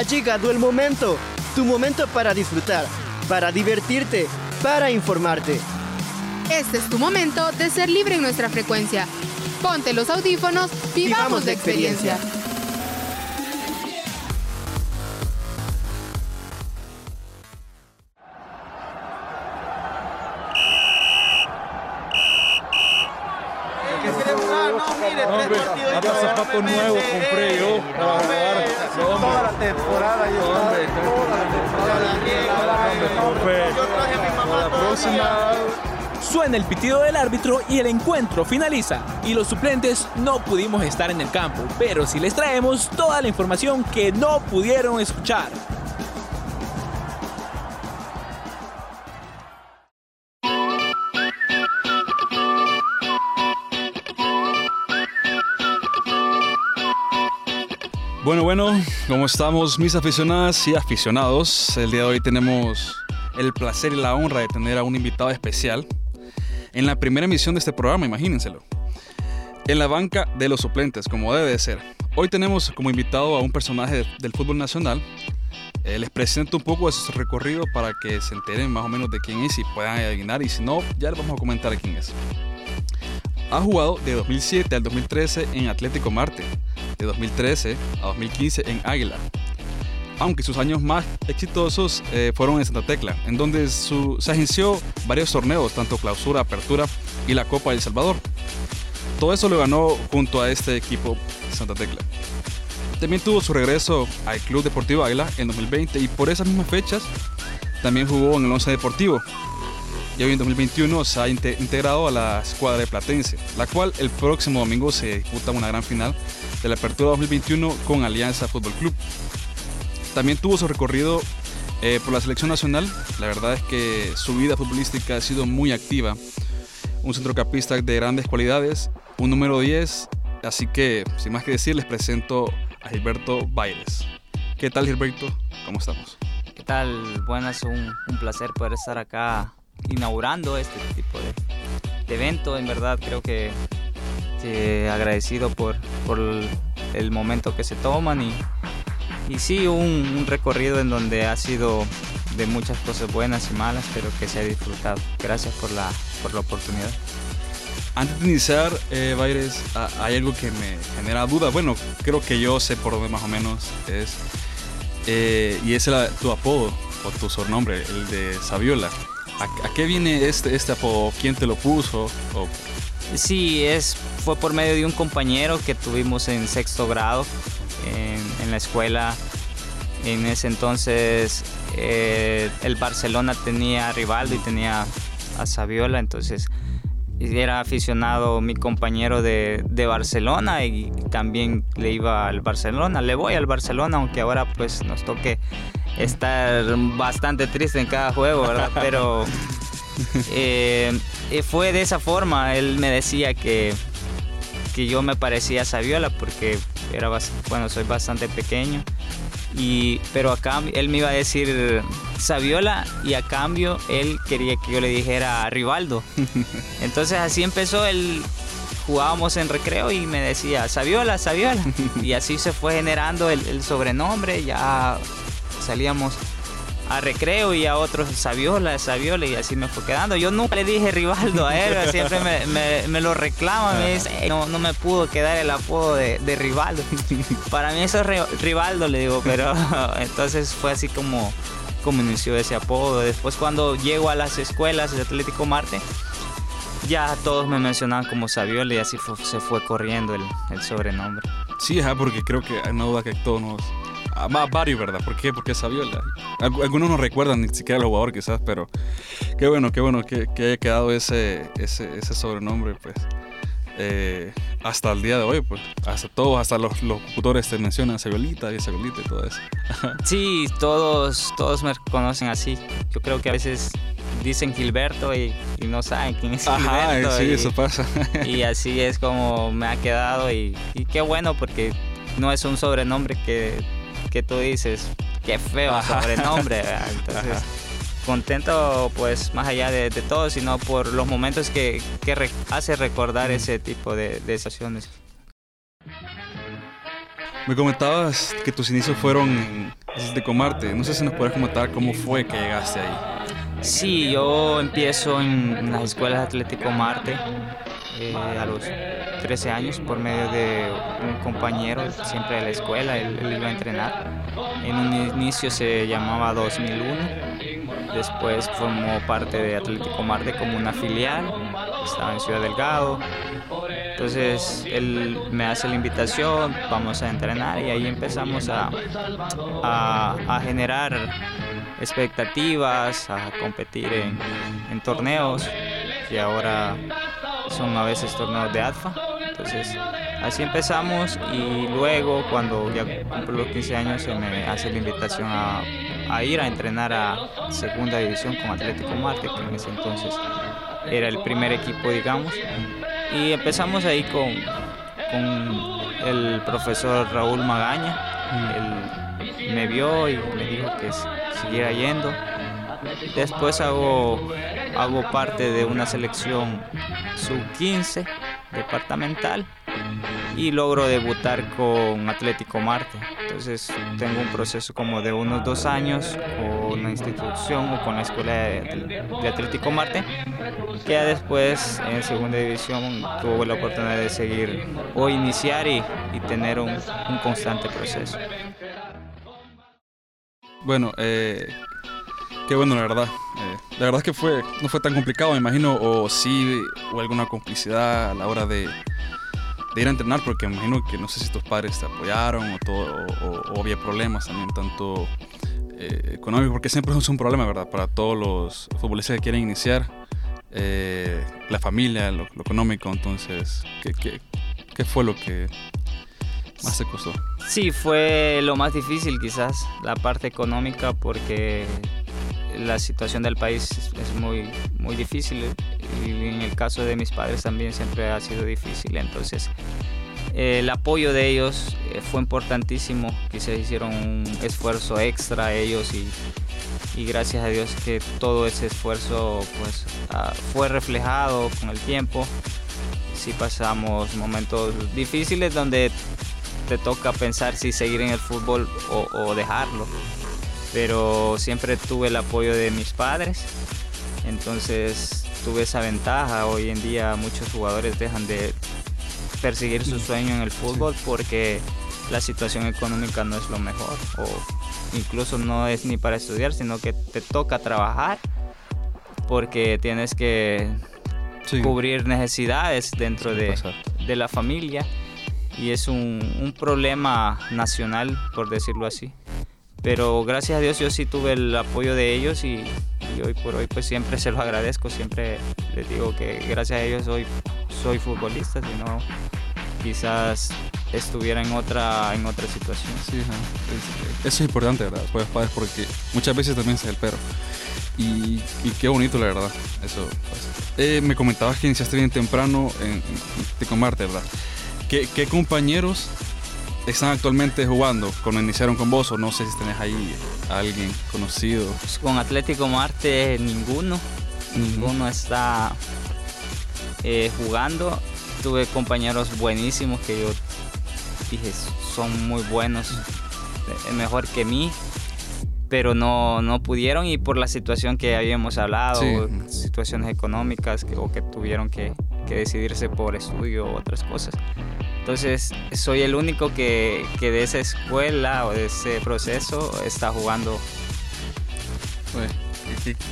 Ha llegado el momento, tu momento para disfrutar, para divertirte, para informarte. Este es tu momento de ser libre en nuestra frecuencia. Ponte los audífonos, vivamos, la experiencia. El pitido del árbitro y el encuentro finaliza. Y los suplentes no pudimos estar en el campo, pero sí les traemos toda la información que no pudieron escuchar. Bueno, bueno, ¿cómo estamos mis aficionadas y aficionados? El día de hoy tenemos el placer y la honra de tener a un invitado especial en la primera emisión de este programa, imagínenselo. En la banca de los suplentes, como debe de ser. Hoy tenemos como invitado a un personaje del fútbol nacional. Eh, les presento un poco de su recorrido para que se enteren más o menos de quién es y puedan adivinar. Y si no, ya les vamos a comentar quién es. Ha jugado de 2007 al 2013 en Atlético Marte de 2013 a 2015 en Águila, aunque sus años más exitosos eh, fueron en Santa Tecla, en donde se agenció varios torneos, tanto clausura, apertura y la Copa del Salvador. Todo eso lo ganó junto a este equipo Santa Tecla. También tuvo su regreso al Club Deportivo Águila en 2020 y por esas mismas fechas también jugó en el Once Deportivo, y hoy en 2021 se ha integrado a la escuadra de Platense, la cual el próximo domingo se disputa una gran final de la Apertura 2021 con Alianza Fútbol Club. También tuvo su recorrido eh, por la selección nacional, la verdad es que su vida futbolística ha sido muy activa, un centrocampista de grandes cualidades, un número 10, así que sin más que decir les presento a Gilberto Bailes. ¿Qué tal Gilberto? ¿Cómo estamos? ¿Qué tal? Buenas, un, un placer poder estar acá inaugurando este tipo de, evento. En verdad creo que, agradecido por, por, el momento que se toman y, y sí, un, recorrido en donde ha sido de muchas cosas buenas y malas, pero que se ha disfrutado. Gracias por la, por la oportunidad. Antes de iniciar, eh, Baires, hay algo que me genera duda. Bueno, creo que yo sé por dónde más o menos es. Eh, y es tu apodo o tu sobrenombre, el de Saviola. ¿A, qué viene este, este apodo? ¿Quién te lo puso? Sí, es, fue por medio de un compañero que tuvimos en sexto grado en, la escuela. En ese entonces eh, el Barcelona tenía a Rivaldo y tenía a Saviola, entonces era aficionado mi compañero de, de, Barcelona y también le iba al Barcelona. Le voy al Barcelona, aunque ahora pues nos toque estar bastante triste en cada juego, ¿verdad? Pero eh, fue de esa forma. Él me decía que, que yo me parecía a Saviola porque era bueno, soy bastante pequeño. Y, pero acá él me iba a decir Saviola y a cambio él quería que yo le dijera Rivaldo. Entonces así empezó el jugábamos en recreo y me decía Saviola, Saviola. Y así se fue generando el, el sobrenombre. Ya salíamos a recreo y a otros Saviola, Saviola y así me fue quedando. Yo nunca le dije Rivaldo a él, siempre me, lo reclama, me dice, no, no me pudo quedar el apodo de, de Rivaldo. Para mí eso es Rivaldo, le digo, pero entonces fue así como, como inició ese apodo. Después cuando llego a las escuelas de Atlético Marte, ya todos me mencionaban como Saviola y así se fue corriendo el, el sobrenombre. Sí, porque creo que una duda que todos nos Ah, varios, ¿verdad? ¿Por qué? Porque Saviola. Algunos no recuerdan ni siquiera el jugador quizás, pero qué bueno, qué bueno que, haya quedado ese, ese, sobrenombre, pues. Eh, hasta el día de hoy, pues, hasta todos, hasta los, locutores te mencionan Saviolita y Saviolita y todo eso. sí, todos, todos me conocen así. Yo creo que a veces dicen Gilberto y, no saben quién es Ajá, Gilberto. sí, eso pasa. y así es como me ha quedado y, y qué bueno porque no es un sobrenombre que que tú dices, qué feo sobrenombre. Entonces, contento pues más allá de, todo, sino por los momentos que, hace recordar ese tipo de, de situaciones. Me comentabas que tus inicios fueron Atlético Marte. No sé si nos puedes comentar cómo fue que llegaste ahí. Sí, yo empiezo en las escuelas Atlético Marte eh, a los 13 años por medio de un compañero siempre de la escuela, él, él, iba a entrenar. En un inicio se llamaba 2001, después formó parte de Atlético Marte como una filial, estaba en Ciudad Delgado. Entonces él me hace la invitación, vamos a entrenar y ahí empezamos a, a, a generar expectativas, a competir en, en torneos que ahora son a veces torneos de ADFA. Entonces, así empezamos y luego cuando ya cumplo los 15 años se me hace la invitación a, ir a entrenar a segunda división con Atlético Marte, que en ese entonces era el primer equipo, digamos. Y empezamos ahí con, con el profesor Raúl Magaña. Él me vio y me dijo que siguiera yendo. Después hago, hago parte de una selección sub-15 departamental y logro debutar con Atlético Marte. Entonces tengo un proceso como de unos dos años con la institución o con la escuela de, Atlético Marte, que ya después en segunda división tuve la oportunidad de seguir o iniciar y, y tener un, un, constante proceso. Bueno, eh, qué bueno la verdad. Eh, la verdad es que fue, no fue tan complicado, me imagino, o sí, o alguna complicidad a la hora de, ir a entrenar, porque me imagino que no sé si tus padres te apoyaron o, todo, o había problemas también, tanto eh, económicos, porque siempre es un problema, ¿verdad? Para todos los futbolistas que quieren iniciar, eh, la familia, lo, lo, económico, entonces, ¿qué, qué, qué fue lo que más te costó? Sí, fue lo más difícil quizás, la parte económica, porque la situación del país es muy, muy difícil y en el caso de mis padres también siempre ha sido difícil. Entonces, eh, el apoyo de ellos eh, fue importantísimo, quizás hicieron un esfuerzo extra ellos y, y, gracias a Dios que todo ese esfuerzo pues, uh, fue reflejado con el tiempo. Sí pasamos momentos difíciles donde te toca pensar si seguir en el fútbol o, o dejarlo pero siempre tuve el apoyo de mis padres, entonces tuve esa ventaja. Hoy en día muchos jugadores dejan de perseguir su sueño en el fútbol porque la situación económica no es lo mejor o incluso no es ni para estudiar, sino que te toca trabajar porque tienes que sí. cubrir necesidades dentro de, de, la familia. Y es un, un problema nacional, por decirlo así pero gracias a Dios yo sí tuve el apoyo de ellos y, y, hoy por hoy pues siempre se los agradezco, siempre les digo que gracias a ellos hoy soy futbolista, si no quizás estuviera en otra en otra situación. Sí, eso es importante, ¿verdad? Pues padres porque muchas veces también es el perro. Y, y, qué bonito, la verdad. Eso. Eh, me comentabas que iniciaste bien temprano en, en ¿verdad? ¿Qué, ¿Qué compañeros están actualmente jugando cuando iniciaron con vos o no sé si tenés ahí a alguien conocido? Pues con Atlético Marte ninguno, uh -huh. ninguno está eh, jugando. Tuve compañeros buenísimos que yo dije son muy buenos, eh, mejor que mí, pero no, no pudieron y por la situación que habíamos hablado, sí. situaciones económicas que, o que tuvieron que, que decidirse por estudio o otras cosas. Entonces soy el único que, que, de esa escuela o de ese proceso está jugando.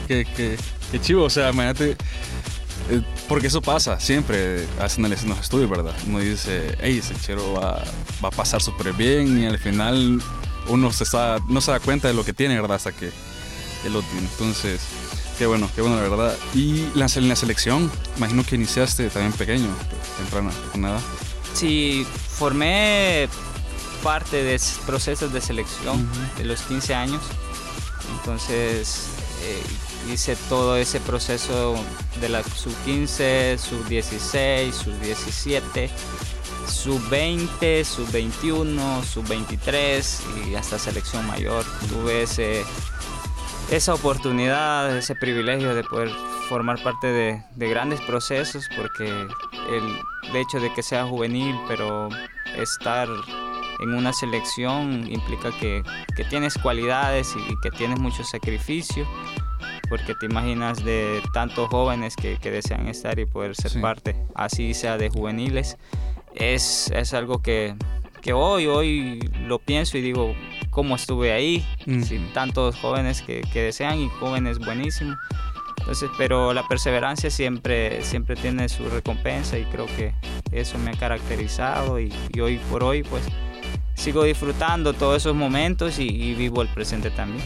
Qué, qué, chivo, o sea, imagínate, eh, porque eso pasa siempre, hacen en los estudios, ¿verdad? Uno dice, hey, ese chero va, va a pasar súper bien y al final uno se está, no se da cuenta de lo que tiene, ¿verdad? Hasta que él lo tiene. Entonces, qué bueno, qué bueno, la verdad. Y la, en la selección, imagino que iniciaste también pequeño, temprano, con nada. Sí, formé parte de procesos de selección uh -huh. de los 15 años. Entonces eh, hice todo ese proceso de la sub-15, sub-16, sub-17, sub-20, sub-21, sub-23 y hasta selección mayor. Tuve ese, esa oportunidad, ese privilegio de poder formar parte de, de grandes procesos porque el, el, hecho de que sea juvenil, pero estar en una selección implica que, que tienes cualidades y, que tienes mucho sacrificio, porque te imaginas de tantos jóvenes que, que desean estar y poder ser parte, así sea de juveniles. Es, es algo que, que, hoy, hoy lo pienso y digo, ¿cómo estuve ahí? tantos jóvenes que, que desean y jóvenes buenísimos. Entonces, pero la perseverancia siempre, siempre tiene su recompensa y creo que eso me ha caracterizado y, hoy por hoy pues sigo disfrutando todos esos momentos y, vivo el presente también.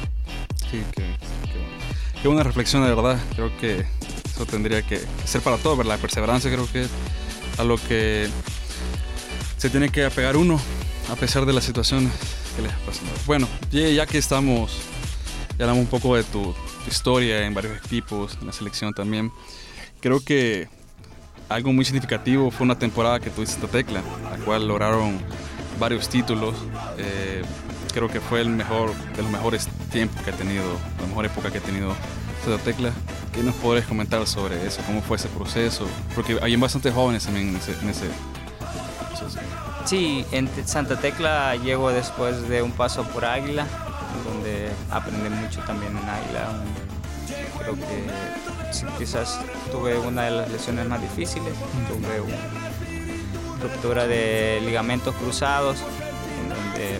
Sí, qué, qué, buena reflexión de verdad. Creo que eso tendría que ser para todos, ¿verdad? La perseverancia creo que es a lo que se tiene que apegar uno a pesar de las situaciones que les pasan. Bueno, ya que estamos, ya hablamos un poco de tu historia en varios equipos, en la selección también. Creo que algo muy significativo fue una temporada que tuviste esta tecla, la cual lograron varios títulos. Eh, creo que fue el mejor de los mejores tiempos que ha tenido, la mejor época que ha tenido esta tecla. ¿Qué nos podrías comentar sobre eso? ¿Cómo fue ese proceso? Porque hay bastantes jóvenes también en ese, en ese. Sí, en Santa Tecla llego después de un paso por Águila, donde aprendí mucho también en Águila. Creo que quizás tuve una de las lesiones más difíciles, tuve una ruptura de ligamentos cruzados, en donde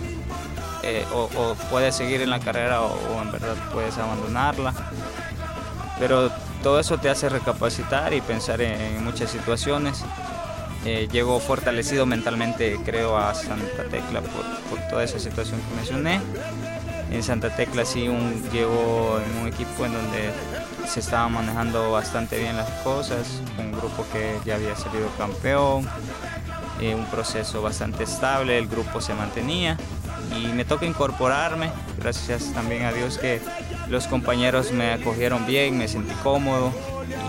eh, o, puedes seguir en la carrera o, en verdad puedes abandonarla. Pero todo eso te hace recapacitar y pensar en, muchas situaciones. Eh, llego fortalecido mentalmente, creo, a Santa Tecla por, por toda esa situación que mencioné en Santa Tecla sí un, llegó en un equipo en donde se estaba manejando bastante bien las cosas, un grupo que ya había salido campeón, eh, un proceso bastante estable, el grupo se mantenía y me toca incorporarme, gracias también a Dios que los compañeros me acogieron bien, me sentí cómodo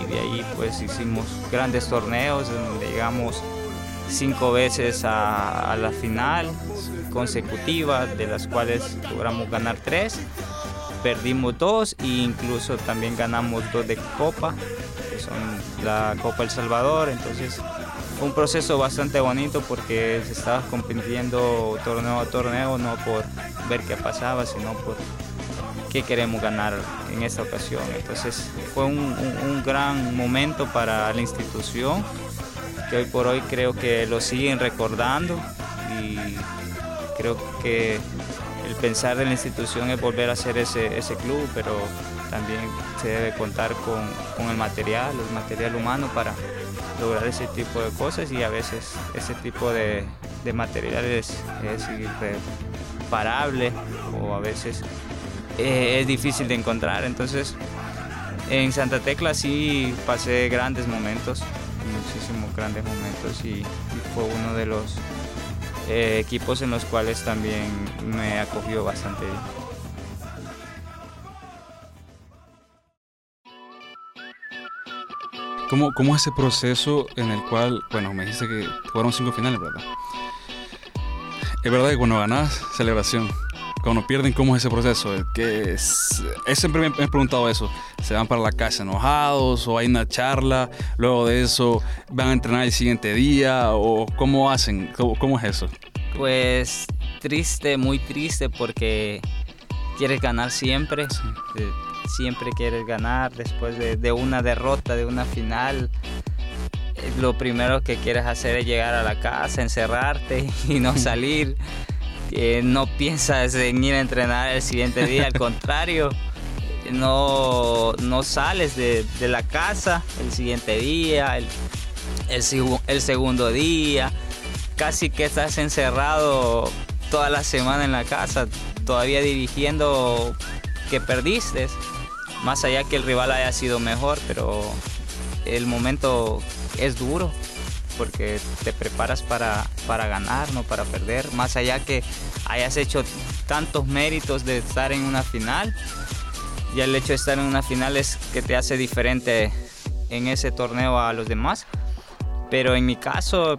y de ahí pues hicimos grandes torneos donde llegamos cinco veces a, la final consecutiva, de las cuales logramos ganar tres, perdimos dos e incluso también ganamos dos de Copa, que son la Copa El Salvador, entonces un proceso bastante bonito porque se estaba compitiendo torneo a torneo, no por ver qué pasaba, sino por qué queremos ganar en esta ocasión. Entonces fue un gran momento para la institución que hoy por hoy creo que lo siguen recordando y creo que el pensar de la institución es volver a ser ese, ese club, pero también se debe contar con, el material, el material humano para lograr ese tipo de cosas y a veces ese tipo de, de materiales es irreparable o a veces eh, es difícil de encontrar. Entonces en Santa Tecla sí pasé grandes momentos, muchísimos grandes momentos y, fue uno de los eh, equipos en los cuales también me acogió bastante bien. ¿Cómo, ¿Cómo es ese proceso en el cual, bueno, me dijiste que fueron cinco finales, ¿verdad? Es verdad que cuando ganas, celebración cuando pierden, ¿cómo es ese proceso? Que es, siempre me, he preguntado eso. ¿Se van para la casa enojados o hay una charla? Luego de eso, ¿van a entrenar el siguiente día? ¿O cómo hacen? ¿Cómo, es eso? Pues triste, muy triste porque quieres ganar siempre. Siempre quieres ganar después de, de una derrota, de una final eh, lo primero que quieres hacer es llegar a la casa, encerrarte y no salir no piensas en ir a entrenar el siguiente día, al contrario, no, no sales de, la casa el siguiente día, el, el, segundo día, casi que estás encerrado toda la semana en la casa, todavía dirigiendo que perdiste, más allá que el rival haya sido mejor, pero el momento es duro porque te preparas para, para ganar, no para perder, más allá que hayas hecho tantos méritos de estar en una final, y el hecho de estar en una final es que te hace diferente en ese torneo a los demás. Pero en mi caso,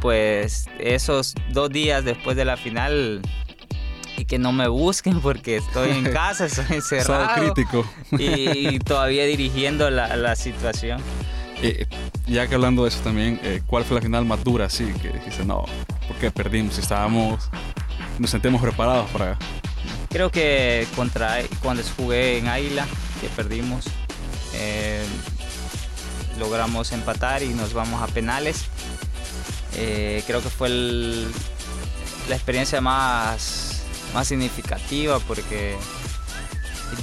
pues esos dos días después de la final y que no me busquen porque estoy en casa, estoy encerrado. crítico. Y, todavía dirigiendo la, la situación. Eh, ya que hablando de eso también, eh, ¿cuál fue la final más dura? Sí, que dijiste, no, porque perdimos? Estábamos nos sentimos preparados para... Creo que contra cuando jugué en Águila, que perdimos, eh, logramos empatar y nos vamos a penales. Eh, creo que fue la experiencia más, más significativa porque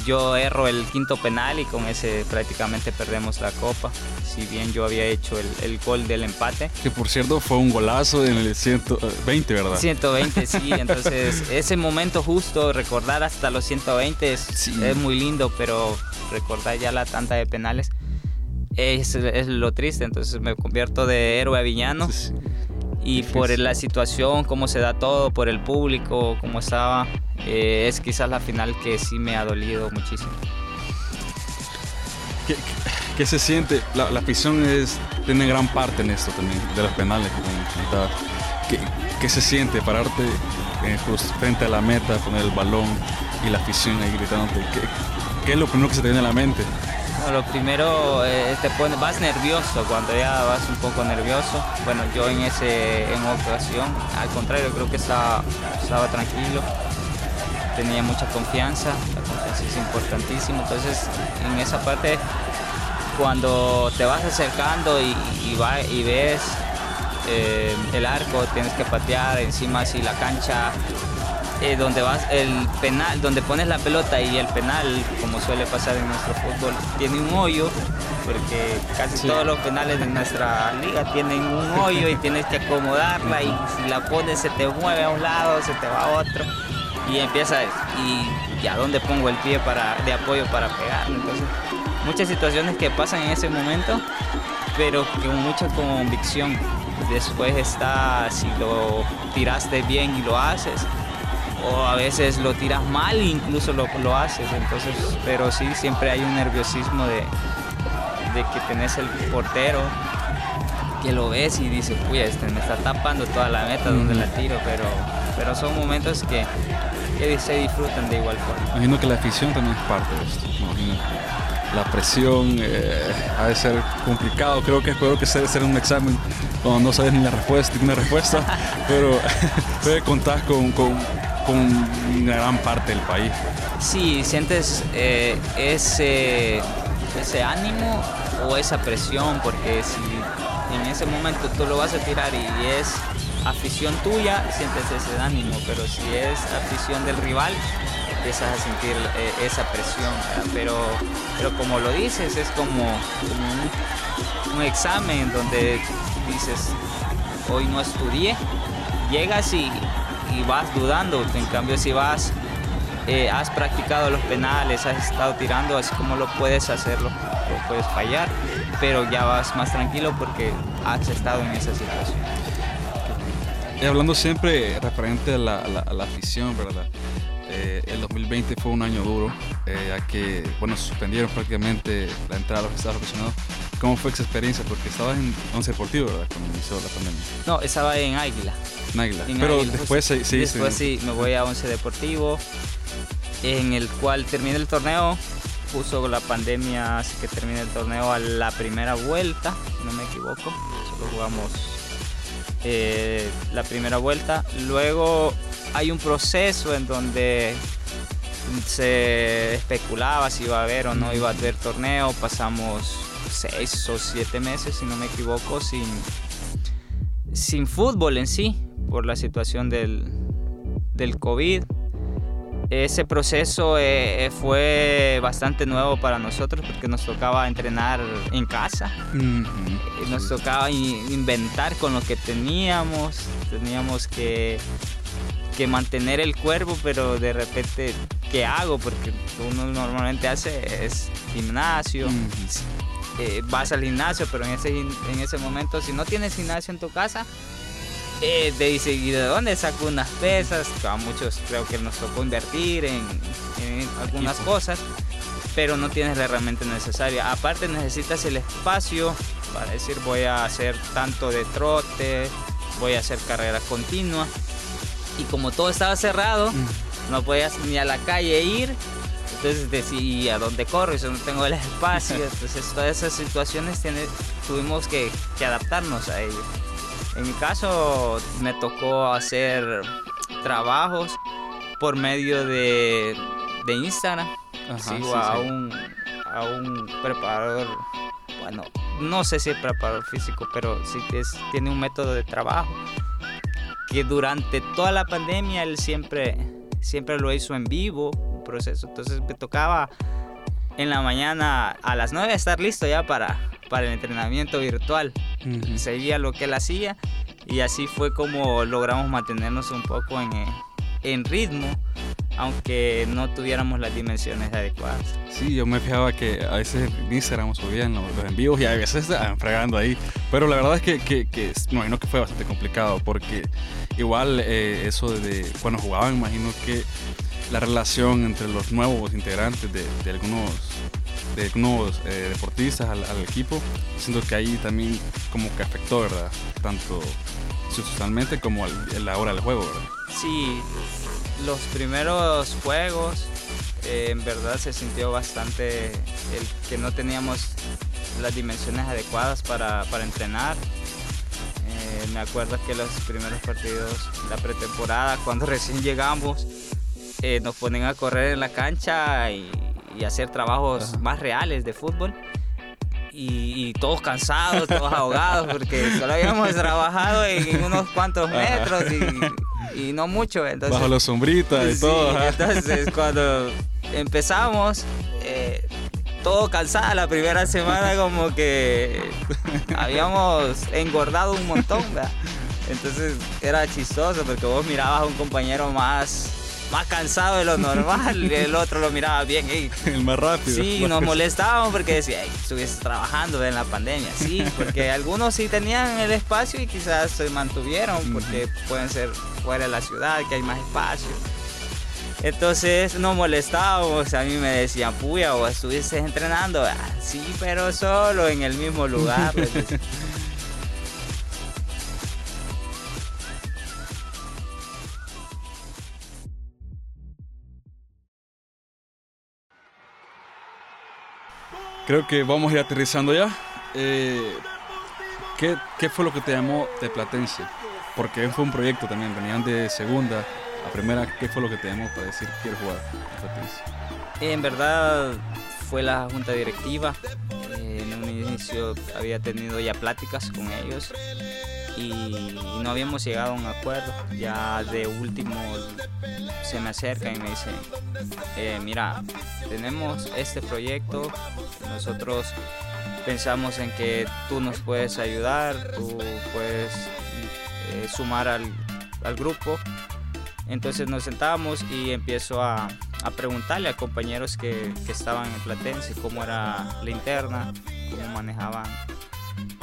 yo erro el quinto penal y con ese prácticamente perdemos la copa. Si bien yo había hecho el, gol del empate. Que por cierto fue un golazo en el 120, ¿verdad? 120, sí. Entonces ese momento justo, recordar hasta los 120 es, es muy lindo, pero recordar ya la tanta de penales es, es, lo triste. Entonces me convierto de héroe a villano. Y por la situación, cómo se da todo, por el público, cómo estaba, eh, es quizás la final que sí me ha dolido muchísimo. ¿Qué, se siente? La, la, afición es, tiene gran parte en esto también, de los penales. ¿Qué, qué se siente pararte eh, frente a la meta, poner el balón y la afición ahí gritando? ¿Qué, ¿Qué, es lo primero que se te viene a la mente? Lo primero, eh, te pone, vas nervioso cuando ya vas un poco nervioso. Bueno, yo en ese en ocasión, al contrario, creo que estaba, estaba tranquilo, tenía mucha confianza, la confianza es importantísimo. Entonces, en esa parte, cuando te vas acercando y, y ves eh, el arco, tienes que patear encima si la cancha eh, donde vas el penal, donde pones la pelota y el penal, como suele pasar en nuestro fútbol, tiene un hoyo, porque casi todos los penales de nuestra liga tienen un hoyo y tienes que acomodarla y si la pones se te mueve a un lado, se te va a otro y empieza y, a dónde pongo el pie para, de apoyo para pegar. Entonces, muchas situaciones que pasan en ese momento, pero con mucha convicción. Después está si lo tiraste bien y lo haces, o a veces lo tiras mal e incluso lo, lo haces. Entonces, pero sí, siempre hay un nerviosismo de, de que tenés el portero que lo ves y dices, uy, este me está tapando toda la meta donde la tiro, pero, pero son momentos que, que, se disfrutan de igual forma. Imagino que la afición también es parte de esto. La presión eh, ha de ser complicado, creo que espero que sea ser un examen cuando no sabes ni la respuesta, ni una respuesta, pero, pero contás con, con una gran parte del país. Sí, sientes eh, ese, ese ánimo o esa presión, porque si en ese momento tú lo vas a tirar y es afición tuya, sientes ese ánimo, pero si es afición del rival, empiezas a sentir eh, esa presión. Pero, pero como lo dices, es como, un examen donde dices, hoy no estudié, llegas y y vas dudando. En cambio, si vas, eh, has practicado los penales, has estado tirando, así como lo puedes hacerlo, lo puedes fallar, pero ya vas más tranquilo porque has estado en esa situación. Y hablando siempre referente a la, afición, ¿verdad? Eh, el 2020 fue un año duro, eh, ya que, bueno, suspendieron prácticamente la entrada a los estados aficionados. ¿Cómo fue esa experiencia? Porque estabas en Once Deportivo, ¿verdad? Cuando inició la pandemia. No, estaba en Águila. Pero después sí, sí, Después sí, me voy a Once Deportivo, en el cual termina el torneo. Puso la pandemia, así que termina el torneo a la primera vuelta, si no me equivoco. Solo jugamos eh, la primera vuelta. Luego hay un proceso en donde se especulaba si iba a haber o no iba a haber torneo. Pasamos seis o siete meses, si no me equivoco, sin, sin fútbol en sí por la situación del, del COVID. Ese proceso eh, eh, fue bastante nuevo para nosotros porque nos tocaba entrenar en casa, nos tocaba inventar con lo que teníamos, teníamos que, que mantener el cuerpo, pero de repente, ¿qué hago? Porque uno normalmente hace es gimnasio, eh, vas al gimnasio, pero en ese, en ese momento, si no tienes gimnasio en tu casa, eh, de, ¿y de dónde saco unas pesas? A muchos creo que nos tocó invertir en, algunas cosas, pero no tienes la herramienta necesaria. Aparte necesitas el espacio para decir voy a hacer tanto de trote, voy a hacer carrera continua. Y como todo estaba cerrado, mm. no podías ni a la calle ir. Entonces decía, ¿a dónde corro? Yo no tengo el espacio. Entonces todas esas situaciones tuvimos que, que adaptarnos a ello. En mi caso me tocó hacer trabajos por medio de, de Instagram. Ajá, Sigo sí, a, sí. Un, a un preparador, bueno, no sé si es preparador físico, pero sí que es, tiene un método de trabajo que durante toda la pandemia él siempre, siempre lo hizo en vivo, un proceso. Entonces me tocaba en la mañana a las 9 estar listo ya para, para el entrenamiento virtual. Seguía lo que él hacía y así fue como logramos mantenernos un poco en, en ritmo, aunque no tuviéramos las dimensiones adecuadas. Sí, yo me fijaba que a veces en Instagram subían los, los en vivos y a veces estaban fregando ahí. Pero la verdad es que, que, que me imagino que fue bastante complicado porque igual eh, eso de cuando jugaban, imagino que la relación entre los nuevos integrantes de, de algunos de algunos eh, deportistas al, equipo, siento que ahí también como que afectó, ¿verdad? Tanto institucionalmente como al- la hora del juego, ¿verdad? Sí, los primeros juegos eh, en verdad se sintió bastante el que no teníamos las dimensiones adecuadas para, para entrenar. Eh, me acuerdo que los primeros partidos, la pretemporada, cuando recién llegamos, nos ponen a correr en la cancha y, y hacer trabajos Ajá. más reales de fútbol. Y, y todos cansados, todos ahogados, porque solo habíamos trabajado en unos cuantos metros y, y no mucho. Entonces, Bajo las sombritas y Sí, todo. entonces cuando empezamos, eh, todo cansada la primera semana como que habíamos engordado un montón, ¿verdad? Entonces era chistoso porque vos mirabas a un compañero más, más cansado de lo normal y el otro lo miraba bien. "Ey, El más rápido. Sí, nos molestábamos porque decía, "Ey, estuviste trabajando en la pandemia. Sí, porque algunos sí tenían el espacio y quizás se mantuvieron porque pueden ser fuera de la ciudad, que hay más espacio. Entonces nos molestábamos, a mí me decían, puya, o estuviste entrenando. "Ah, sí, pero solo en el mismo lugar. Creo que vamos a ir aterrizando ya. Eh, ¿qué, qué fue lo que te llamó de Platense? Porque fue un proyecto también, venían de segunda a primera. ¿Qué fue lo que te llamó para decir quiero jugar en Platense? En verdad fue la junta directiva. Eh, en un inicio había tenido ya pláticas con ellos y, no habíamos llegado a un acuerdo. Ya de último se me acercan y me dicen, eh, mira, tenemos este proyecto, nosotros pensamos en que tú nos puedes ayudar, tú puedes eh, sumar al, al grupo. Entonces nos sentamos y empiezo a, a preguntarle a compañeros que, que estaban en Platense cómo era la interna, cómo manejaban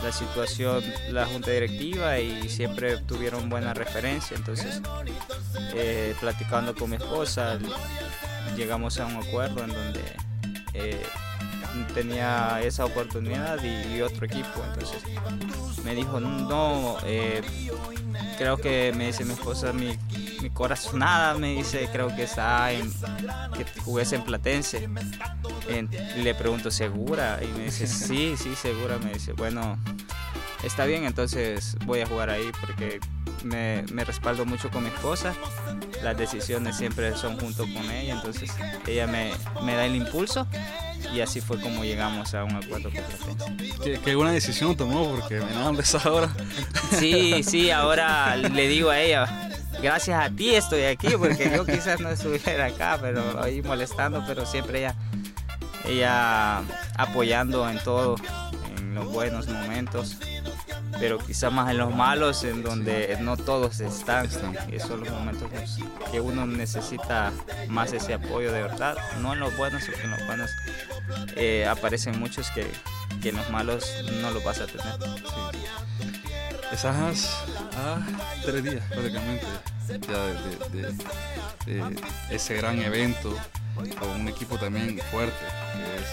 la situación la junta directiva y siempre tuvieron buena referencia. Entonces, eh, platicando con mi esposa, llegamos a un acuerdo en donde eh, tenía esa oportunidad y, otro equipo. Entonces, me dijo, no, eh, creo que me dice mi esposa, mi, mi corazonada me dice, creo que está en, que jugues en Platense. En- y le pregunto, ¿segura? Y me dice, sí, sí, segura. Me dice, bueno, está bien, entonces voy a jugar ahí porque me, me respaldo mucho con mi esposa. Las decisiones siempre son junto con ella, entonces ella me, me da el impulso y así fue como llegamos a un acuerdo con Platense. ¿Qué, buena decisión tomó? Porque me nada de esa hora. Sí, sí, ahora le digo a ella, gracias a ti estoy aquí, porque yo quizás no estuviera acá, pero ahí molestando, pero siempre ella, ella apoyando en todo, en los buenos momentos, pero quizás más en los malos, en donde no todos están. Y esos son los momentos que uno necesita más ese apoyo de verdad, no en los buenos, porque en los buenos eh, aparecen muchos que, que en los malos no los vas a tener. Estás a tres días prácticamente ya de, ese gran evento con un equipo también fuerte que es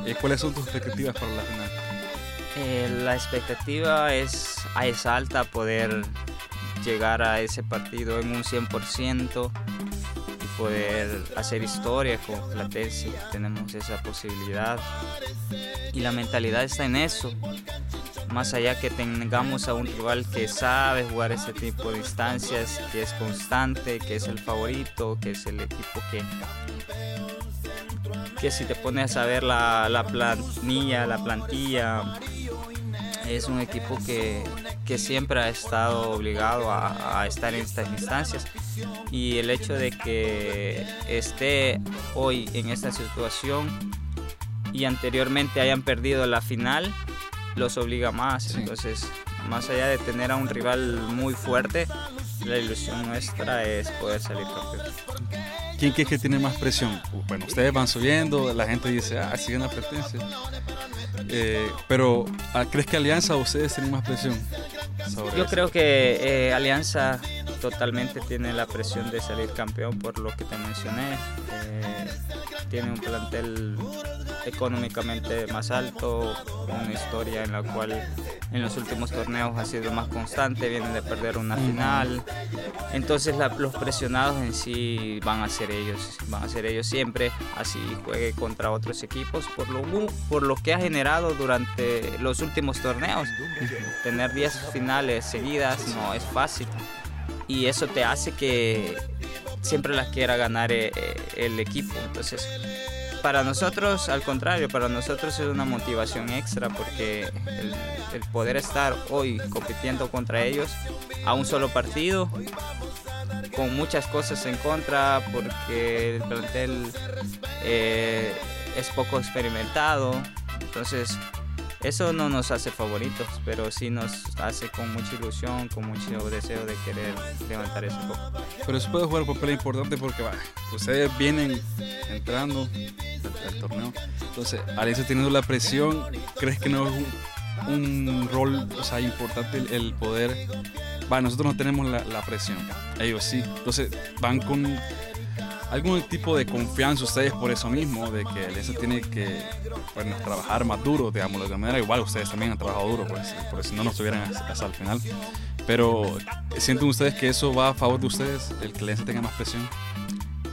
Alianza, ¿Cuáles son tus expectativas para la final? Eh, la expectativa es, es alta poder llegar a ese partido en un 100% y poder hacer historia con Platense. Tenemos esa posibilidad y la mentalidad está en eso. Más allá que tengamos a un rival que sabe jugar ese tipo de instancias, que es constante, que es el favorito, que es el equipo que, que si te pones a ver la, la planilla, la plantilla, es un equipo que, que siempre ha estado obligado a, a, estar en estas instancias. Y el hecho de que esté hoy en esta situación y anteriormente hayan perdido la final los obliga más sí. entonces más allá de tener a un rival muy fuerte la ilusión nuestra es poder salir campeón ¿Quién cree que tiene más presión? Bueno, ustedes van subiendo, la gente dice, ah, siguen la pertenencia. Eh, pero, ¿crees que Alianza o ustedes tienen más presión? Yo eso? creo que eh, Alianza totalmente tiene la presión de salir campeón por lo que te mencioné. Eh, tiene un plantel económicamente más alto, una historia en la cual en los últimos torneos ha sido más constante, vienen de perder una final. Entonces la, los presionados en sí van a ser ellos, van a ser ellos siempre, así juegue contra otros equipos, por lo, por lo que ha generado durante los últimos torneos. Tener 10 finales seguidas no es fácil y eso te hace que siempre las quiera ganar eh, el equipo. Entonces, para nosotros, al contrario, para nosotros es una motivación extra porque el, el, poder estar hoy compitiendo contra ellos a un solo partido, con muchas cosas en contra, porque el plantel eh, es poco experimentado, entonces eso no nos hace favoritos, pero sí nos hace con mucha ilusión, con mucho deseo de querer levantar ese copo. Pero eso puede jugar un papel importante porque bah, ustedes vienen entrando al, torneo. Entonces, Alianza teniendo la presión, ¿crees que no es un, rol o sea, importante el, poder? Va, nosotros no tenemos la, la presión, ellos sí. Entonces, van con algún tipo de confianza ustedes por eso mismo, de que Alianza tiene que bueno, trabajar más duro, digamos, de alguna manera. Igual ustedes también han trabajado duro, pues, porque si no, no estuvieran hasta el final. Pero, ¿sienten ustedes que eso va a favor de ustedes, el que Alianza tenga más presión?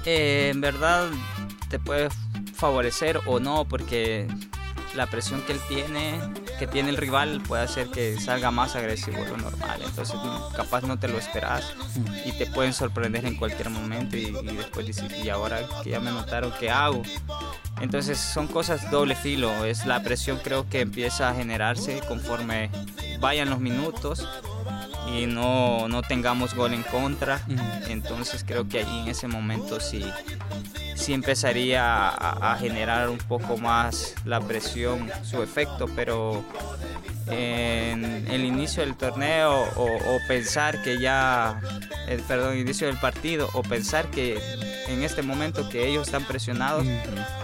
Eh, en verdad, te puede favorecer o no, porque la presión que él tiene, que tiene el rival, puede hacer que salga más agresivo de lo normal. Entonces, capaz no te lo esperas y te pueden sorprender en cualquier momento y, y después dices, y ahora que ya me notaron, ¿qué hago? Entonces, son cosas doble filo. Es la presión, creo que empieza a generarse conforme vayan los minutos y no, no tengamos gol en contra. Entonces, creo que ahí en ese momento sí sí empezaría a, a, generar un poco más la presión, su efecto, pero en el inicio del torneo o, o pensar que ya, el, perdón, inicio del partido o pensar que en este momento que ellos están presionados,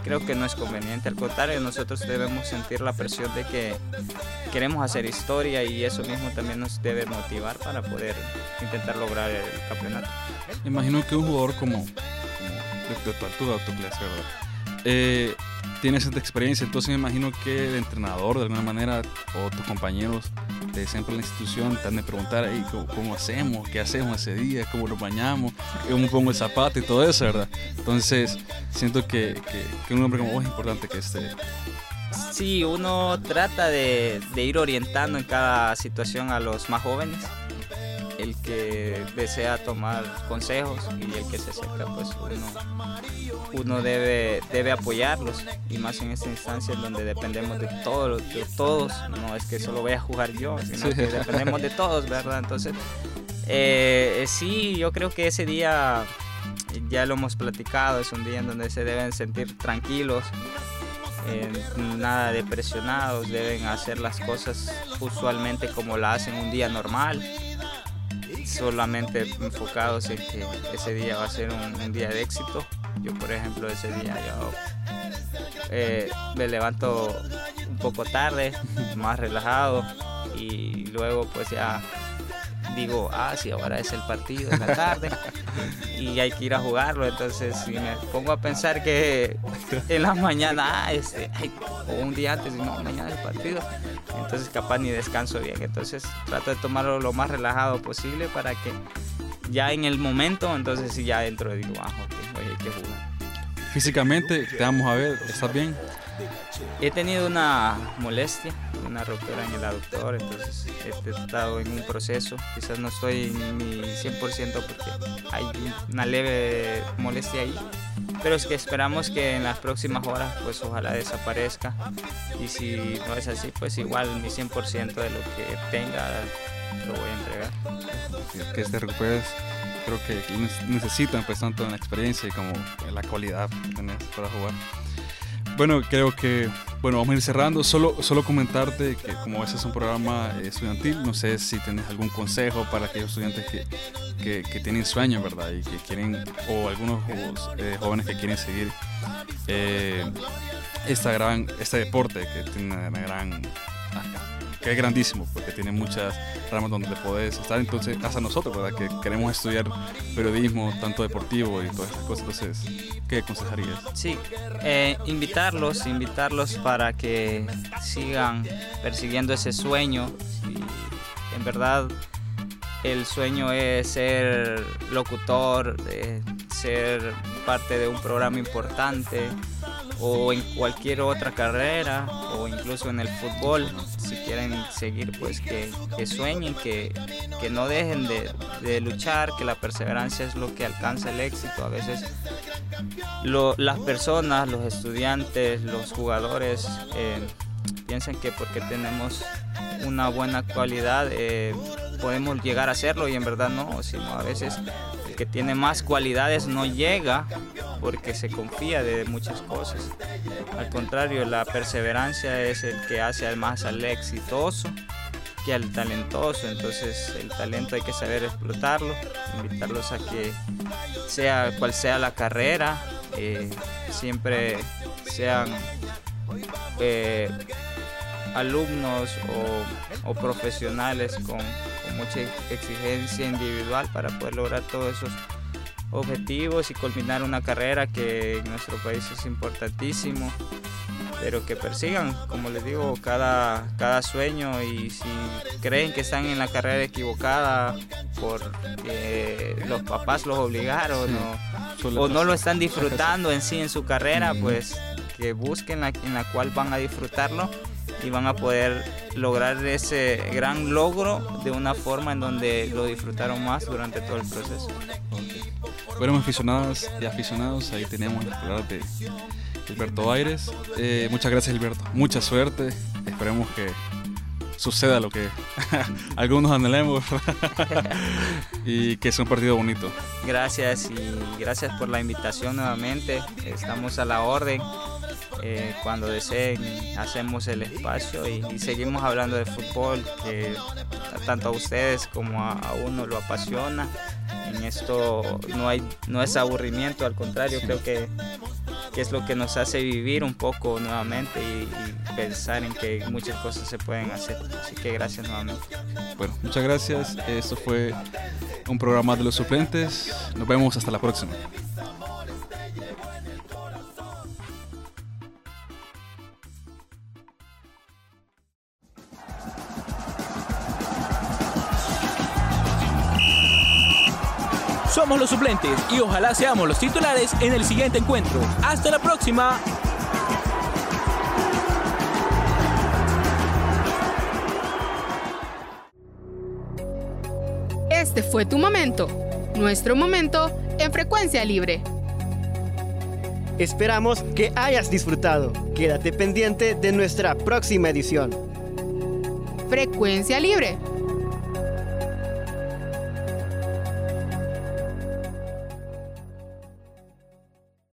creo que no es conveniente. Al contrario, nosotros debemos sentir la presión de que queremos hacer historia y eso mismo también nos debe motivar para poder intentar lograr el campeonato. Imagino que un jugador como de, de tu altura, de tu clase, ¿verdad? Eh, tienes esta experiencia, entonces me imagino que el entrenador, de alguna manera, o tus compañeros de siempre en la institución, te han de preguntar hey, ¿cómo, ¿cómo, hacemos, qué hacemos ese día, cómo nos bañamos, cómo pongo el zapato y todo eso, ¿verdad? Entonces, siento que, que, que un hombre como vos es importante que esté. Sí, uno trata de, de ir orientando en cada situación a los más jóvenes el que desea tomar consejos y el que se acerca, pues uno, uno debe, debe apoyarlos. Y más en esta instancia en donde dependemos de todos, de todos, no es que solo voy a jugar yo, sino que dependemos de todos, ¿verdad? Entonces, eh, sí, yo creo que ese día ya lo hemos platicado, es un día en donde se deben sentir tranquilos, eh, nada de presionados, deben hacer las cosas usualmente como la hacen un día normal solamente enfocados en que ese día va a ser un, día de éxito. Yo, por ejemplo, ese día yo eh, me levanto un poco tarde, más relajado y luego pues ya digo, ah, sí, ahora es el partido en la tarde y hay que ir a jugarlo. Entonces, si me pongo a pensar que en la mañana, ah, este, o un día antes, no, mañana es el partido, entonces capaz ni descanso bien. Entonces, trato de tomarlo lo más relajado posible para que ya en el momento, entonces sí, ya dentro digo, ah, ok, hoy hay que jugar. Físicamente, te vamos a ver, ¿estás bien? He tenido una molestia, una ruptura en el aductor, entonces he estado en un proceso. Quizás no estoy en mi 100% porque hay una leve molestia ahí, pero es que esperamos que en las próximas horas pues ojalá desaparezca y si no es así pues igual mi 100% de lo que tenga lo voy a entregar. Que te recuperes creo que necesitan pues tanto la experiencia como la cualidad que tenés para jugar. Bueno, creo que bueno, vamos a ir cerrando. Solo, solo comentarte que como ese es un programa estudiantil, no sé si tienes algún consejo para aquellos estudiantes que, que, tienen sueños, ¿verdad? Y que quieren, o algunos eh, jóvenes que quieren seguir eh, esta gran, este deporte que tiene una gran que es grandísimo, porque tiene muchas ramas donde puedes estar. Entonces, hasta nosotros, ¿verdad? Que queremos estudiar periodismo, tanto deportivo y todas esas cosas. Entonces, ¿qué aconsejarías? Sí, eh, invitarlos, invitarlos para que sigan persiguiendo ese sueño. Y en verdad, el sueño es ser locutor, de ser parte de un programa importante o en cualquier otra carrera o incluso en el fútbol si quieren seguir pues que, sueñen que, no dejen de, luchar que la perseverancia es lo que alcanza el éxito. A veces las personas los estudiantes los jugadores eh, piensan que porque tenemos una buena cualidad eh, podemos llegar a hacerlo y en verdad no sino a veces el que tiene más cualidades no llega porque se confía de muchas cosas. Al contrario, la perseverancia es el que hace más al exitoso que al talentoso. Entonces el talento hay que saber explotarlo, invitarlos a que sea cual sea la carrera, eh, siempre sean eh, alumnos o, profesionales con, con mucha exigencia individual para poder lograr todos esos objetivos y culminar una carrera que en nuestro país es importantísimo, pero que persigan, como les digo, cada, cada sueño. Y si creen que están en la carrera equivocada porque los papás los obligaron o, no lo están disfrutando en sí en su carrera, pues que busquen la, en la cual van a disfrutarlo y van a poder lograr ese gran logro de una forma en donde lo disfrutaron más durante todo el proceso. Bueno, aficionadas y aficionados, ahí tenemos las palabras de Gilberto Aires. Eh, muchas gracias, Gilberto. Mucha suerte. Esperemos que suceda lo que algunos anhelemos y que sea un partido bonito. Gracias y gracias por la invitación nuevamente. Estamos a la orden. Eh, cuando deseen hacemos el espacio y, seguimos hablando de fútbol que tanto a ustedes como a, uno lo apasiona. En esto no hay no es aburrimiento al contrario creo que, es lo que nos hace vivir un poco nuevamente y, pensar en que muchas cosas se pueden hacer. Así que gracias nuevamente. Bueno muchas gracias. Esto fue un programa de los suplentes. Nos vemos hasta la próxima Somos los suplentes y ojalá seamos los titulares en el siguiente encuentro. Hasta la próxima. Este fue tu momento, nuestro momento en frecuencia libre. Esperamos que hayas disfrutado. Quédate pendiente de nuestra próxima edición. Frecuencia libre